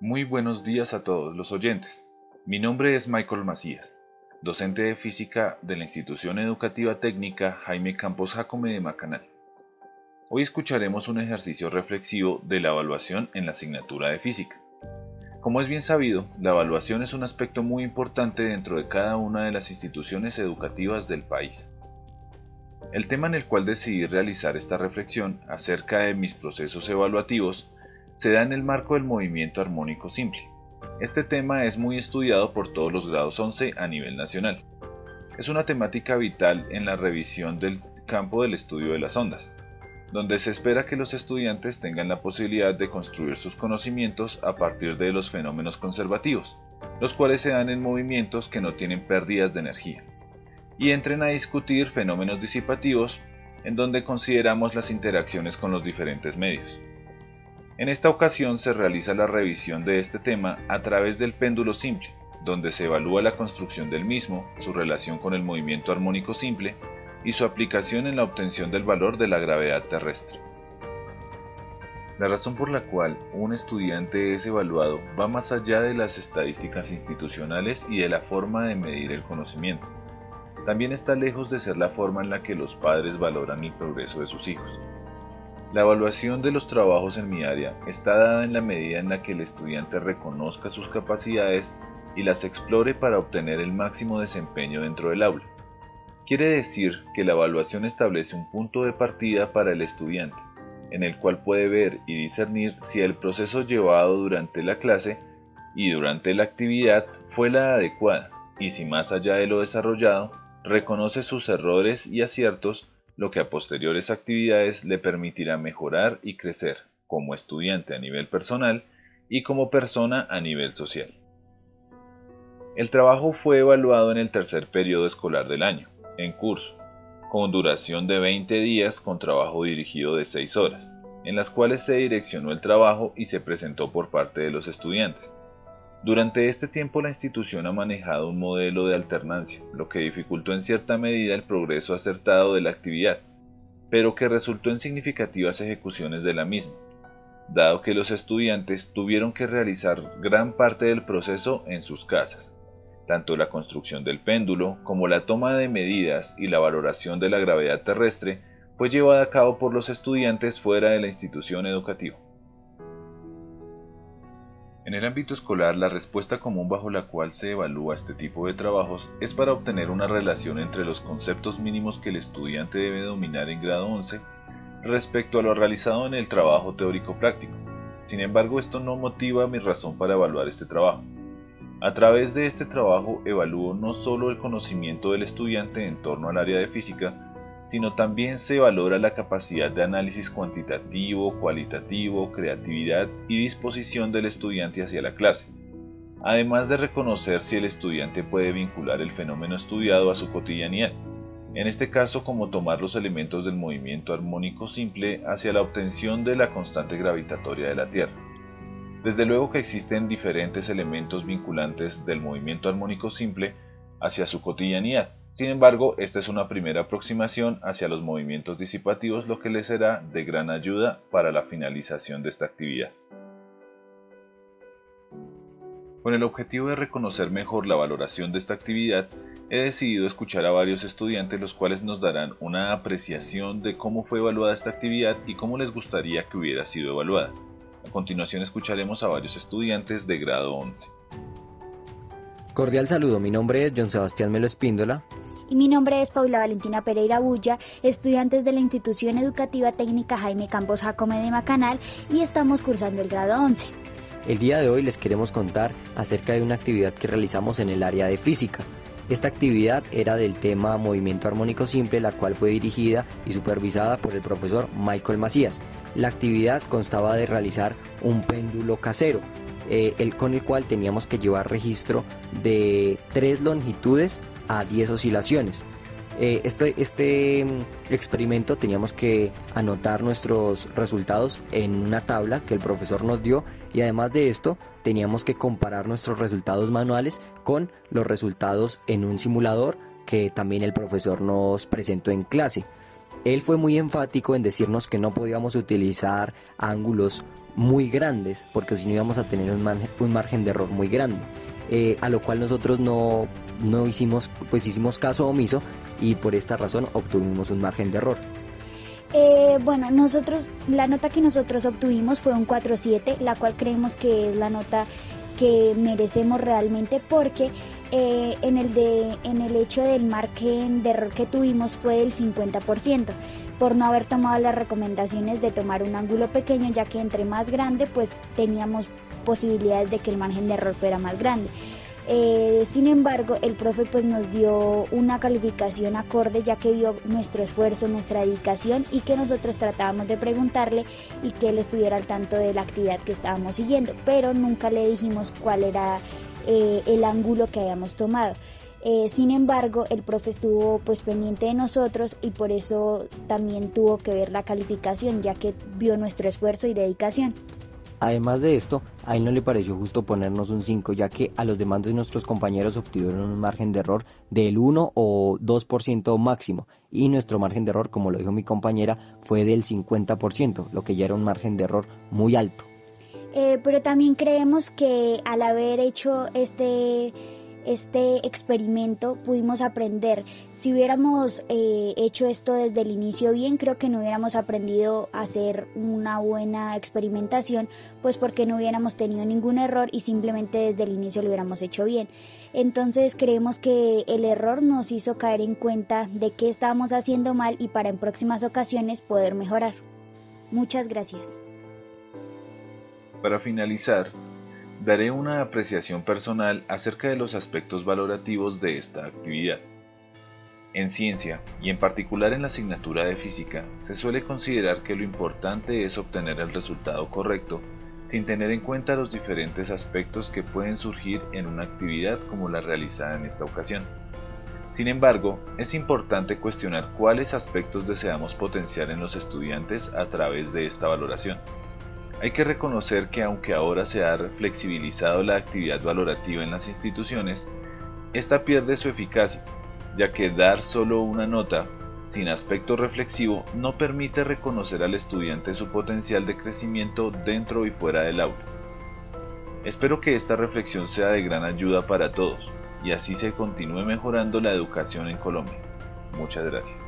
Muy buenos días a todos los oyentes. Mi nombre es Michael Macías, docente de física de la institución educativa técnica Jaime Campos Jacome de Macanal. Hoy escucharemos un ejercicio reflexivo de la evaluación en la asignatura de física. Como es bien sabido, la evaluación es un aspecto muy importante dentro de cada una de las instituciones educativas del país. El tema en el cual decidí realizar esta reflexión acerca de mis procesos evaluativos se da en el marco del movimiento armónico simple. Este tema es muy estudiado por todos los grados 11 a nivel nacional. Es una temática vital en la revisión del campo del estudio de las ondas, donde se espera que los estudiantes tengan la posibilidad de construir sus conocimientos a partir de los fenómenos conservativos, los cuales se dan en movimientos que no tienen pérdidas de energía, y entren a discutir fenómenos disipativos en donde consideramos las interacciones con los diferentes medios. En esta ocasión se realiza la revisión de este tema a través del péndulo simple, donde se evalúa la construcción del mismo, su relación con el movimiento armónico simple y su aplicación en la obtención del valor de la gravedad terrestre. La razón por la cual un estudiante es evaluado va más allá de las estadísticas institucionales y de la forma de medir el conocimiento. También está lejos de ser la forma en la que los padres valoran el progreso de sus hijos. La evaluación de los trabajos en mi área está dada en la medida en la que el estudiante reconozca sus capacidades y las explore para obtener el máximo desempeño dentro del aula. Quiere decir que la evaluación establece un punto de partida para el estudiante, en el cual puede ver y discernir si el proceso llevado durante la clase y durante la actividad fue la adecuada y si más allá de lo desarrollado, reconoce sus errores y aciertos lo que a posteriores actividades le permitirá mejorar y crecer como estudiante a nivel personal y como persona a nivel social. El trabajo fue evaluado en el tercer periodo escolar del año, en curso, con duración de 20 días con trabajo dirigido de 6 horas, en las cuales se direccionó el trabajo y se presentó por parte de los estudiantes. Durante este tiempo la institución ha manejado un modelo de alternancia, lo que dificultó en cierta medida el progreso acertado de la actividad, pero que resultó en significativas ejecuciones de la misma, dado que los estudiantes tuvieron que realizar gran parte del proceso en sus casas. Tanto la construcción del péndulo como la toma de medidas y la valoración de la gravedad terrestre fue llevada a cabo por los estudiantes fuera de la institución educativa. En el ámbito escolar, la respuesta común bajo la cual se evalúa este tipo de trabajos es para obtener una relación entre los conceptos mínimos que el estudiante debe dominar en grado 11 respecto a lo realizado en el trabajo teórico práctico. Sin embargo, esto no motiva mi razón para evaluar este trabajo. A través de este trabajo evalúo no solo el conocimiento del estudiante en torno al área de física, sino también se valora la capacidad de análisis cuantitativo, cualitativo, creatividad y disposición del estudiante hacia la clase, además de reconocer si el estudiante puede vincular el fenómeno estudiado a su cotidianidad, en este caso como tomar los elementos del movimiento armónico simple hacia la obtención de la constante gravitatoria de la Tierra. Desde luego que existen diferentes elementos vinculantes del movimiento armónico simple hacia su cotidianidad, sin embargo, esta es una primera aproximación hacia los movimientos disipativos, lo que les será de gran ayuda para la finalización de esta actividad. Con el objetivo de reconocer mejor la valoración de esta actividad, he decidido escuchar a varios estudiantes los cuales nos darán una apreciación de cómo fue evaluada esta actividad y cómo les gustaría que hubiera sido evaluada. A continuación escucharemos a varios estudiantes de grado 11. Cordial saludo, mi nombre es John Sebastián Melo Espíndola, y mi nombre es Paula Valentina Pereira Bulla, estudiantes de la Institución Educativa Técnica Jaime Campos Jacome de Macanal y estamos cursando el grado 11. El día de hoy les queremos contar acerca de una actividad que realizamos en el área de física. Esta actividad era del tema Movimiento Armónico Simple, la cual fue dirigida y supervisada por el profesor Michael Macías. La actividad constaba de realizar un péndulo casero, eh, el, con el cual teníamos que llevar registro de tres longitudes a 10 oscilaciones. Eh, este, este mm, experimento teníamos que anotar nuestros resultados en una tabla que el profesor nos dio y además de esto teníamos que comparar nuestros resultados manuales con los resultados en un simulador que también el profesor nos presentó en clase. Él fue muy enfático en decirnos que no podíamos utilizar ángulos muy grandes, porque si no íbamos a tener un, margen, de error muy grande. Eh, a lo cual nosotros no, no hicimos, pues hicimos caso omiso y por esta razón obtuvimos un margen de error. Eh, bueno, nosotros, la nota que nosotros obtuvimos fue un 4.7, la cual creemos que es la nota que merecemos realmente porque eh, en, el de, en el hecho del margen de error que tuvimos fue del 50% por no haber tomado las recomendaciones de tomar un ángulo pequeño ya que entre más grande pues teníamos posibilidades de que el margen de error fuera más grande. Eh, sin embargo, el profe pues nos dio una calificación acorde ya que vio nuestro esfuerzo, nuestra dedicación y que nosotros tratábamos de preguntarle y que él estuviera al tanto de la actividad que estábamos siguiendo, pero nunca le dijimos cuál era eh, el ángulo que habíamos tomado. Eh, sin embargo, el profe estuvo pues pendiente de nosotros y por eso también tuvo que ver la calificación ya que vio nuestro esfuerzo y dedicación. Además de esto, a él no le pareció justo ponernos un 5, ya que a los demás de nuestros compañeros obtuvieron un margen de error del 1 o 2% máximo, y nuestro margen de error, como lo dijo mi compañera, fue del 50%, lo que ya era un margen de error muy alto. Eh, pero también creemos que al haber hecho este este experimento pudimos aprender. Si hubiéramos eh, hecho esto desde el inicio bien, creo que no hubiéramos aprendido a hacer una buena experimentación, pues porque no hubiéramos tenido ningún error y simplemente desde el inicio lo hubiéramos hecho bien. Entonces creemos que el error nos hizo caer en cuenta de qué estábamos haciendo mal y para en próximas ocasiones poder mejorar. Muchas gracias. Para finalizar, daré una apreciación personal acerca de los aspectos valorativos de esta actividad. En ciencia, y en particular en la asignatura de física, se suele considerar que lo importante es obtener el resultado correcto sin tener en cuenta los diferentes aspectos que pueden surgir en una actividad como la realizada en esta ocasión. Sin embargo, es importante cuestionar cuáles aspectos deseamos potenciar en los estudiantes a través de esta valoración. Hay que reconocer que aunque ahora se ha flexibilizado la actividad valorativa en las instituciones, esta pierde su eficacia, ya que dar solo una nota sin aspecto reflexivo no permite reconocer al estudiante su potencial de crecimiento dentro y fuera del aula. Espero que esta reflexión sea de gran ayuda para todos y así se continúe mejorando la educación en Colombia. Muchas gracias.